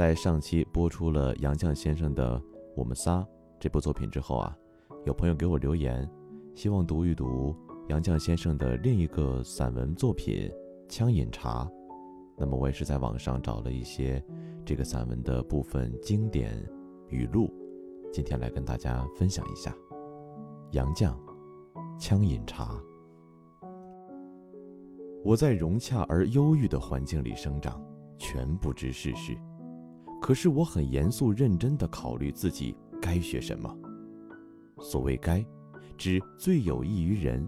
在上期播出了杨绛先生的《我们仨》这部作品之后啊，有朋友给我留言，希望读一读杨绛先生的另一个散文作品《枪饮茶》。那么我也是在网上找了一些这个散文的部分经典语录，今天来跟大家分享一下。杨绛，《枪饮茶》。我在融洽而忧郁的环境里生长，全不知世事。可是我很严肃认真地考虑自己该学什么。所谓“该”，指最有益于人，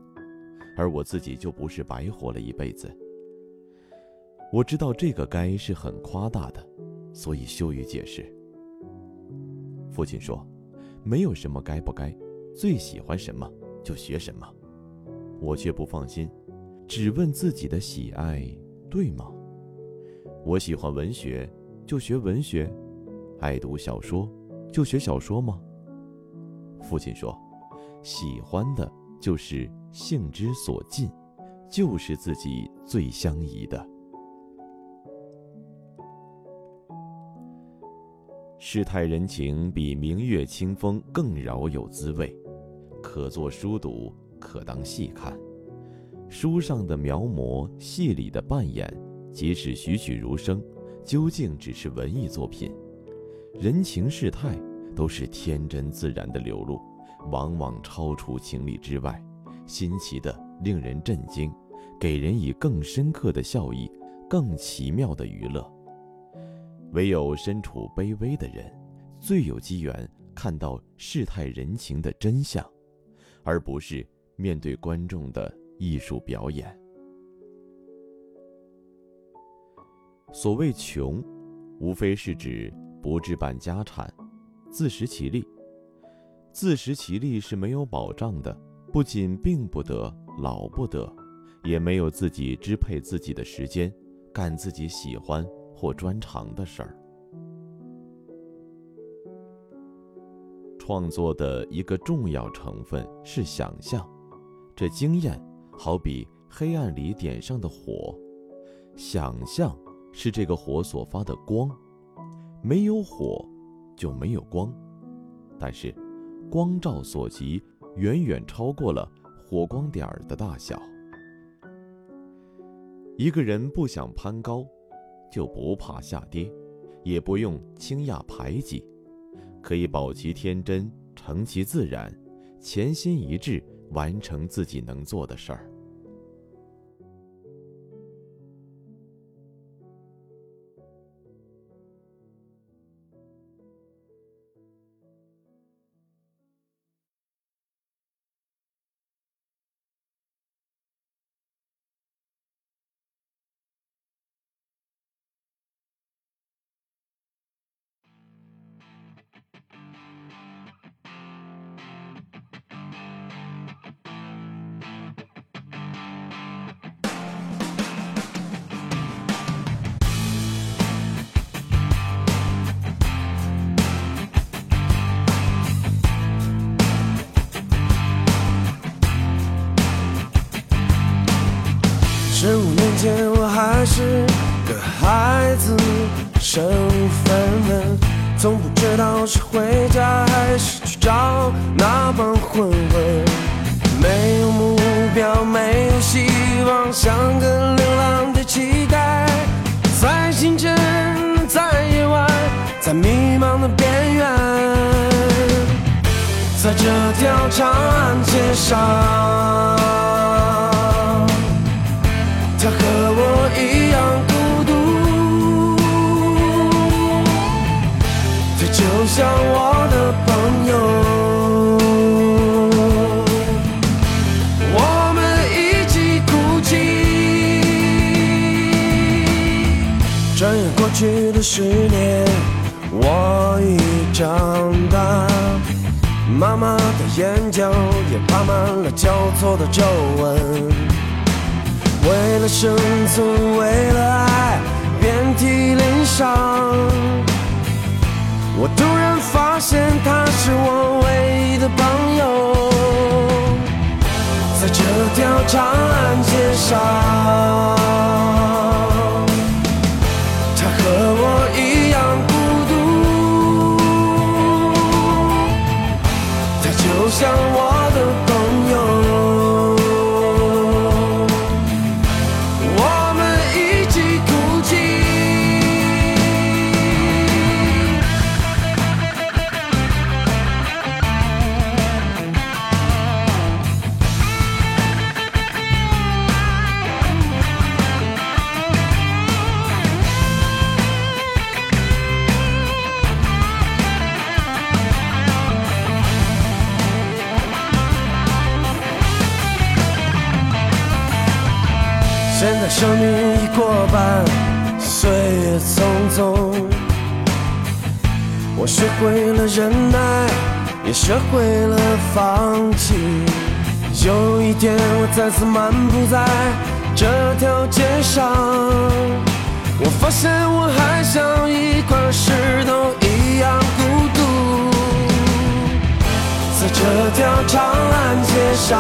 而我自己就不是白活了一辈子。我知道这个“该”是很夸大的，所以羞于解释。父亲说：“没有什么该不该，最喜欢什么就学什么。”我却不放心，只问自己的喜爱对吗？我喜欢文学。就学文学，爱读小说，就学小说吗？父亲说：“喜欢的就是性之所近，就是自己最相宜的。”世态人情比明月清风更饶有滋味，可作书读，可当戏看。书上的描摹，戏里的扮演，即使栩栩如生。究竟只是文艺作品，人情世态都是天真自然的流露，往往超出情理之外，新奇的令人震惊，给人以更深刻的笑意，更奇妙的娱乐。唯有身处卑微的人，最有机缘看到世态人情的真相，而不是面对观众的艺术表演。所谓穷，无非是指不置办家产，自食其力。自食其力是没有保障的，不仅病不得、老不得，也没有自己支配自己的时间，干自己喜欢或专长的事儿。创作的一个重要成分是想象，这经验好比黑暗里点上的火，想象。是这个火所发的光，没有火，就没有光。但是，光照所及，远远超过了火光点儿的大小。一个人不想攀高，就不怕下跌，也不用轻亚排挤，可以保其天真，成其自然，潜心一致，完成自己能做的事儿。十五年前我还是个孩子，身无分文，从不知道是回家还是去找那帮混混。没有目标，没有希望，像个流浪的乞丐，在清晨，在夜晚，在迷茫的边缘，在这条长安街上。像我的朋友，我们一起哭泣。转眼过去的十年，我已长大，妈妈的眼角也爬满了交错的皱纹。为了生存，为了爱，遍体鳞伤。是我唯一的朋友，在这条长安街上，生命已过半，岁月匆匆。我学会了忍耐，也学会了放弃。有一天，我再次漫步在这条街上，我发现我还像一块石头一样孤独，在这条长安街上。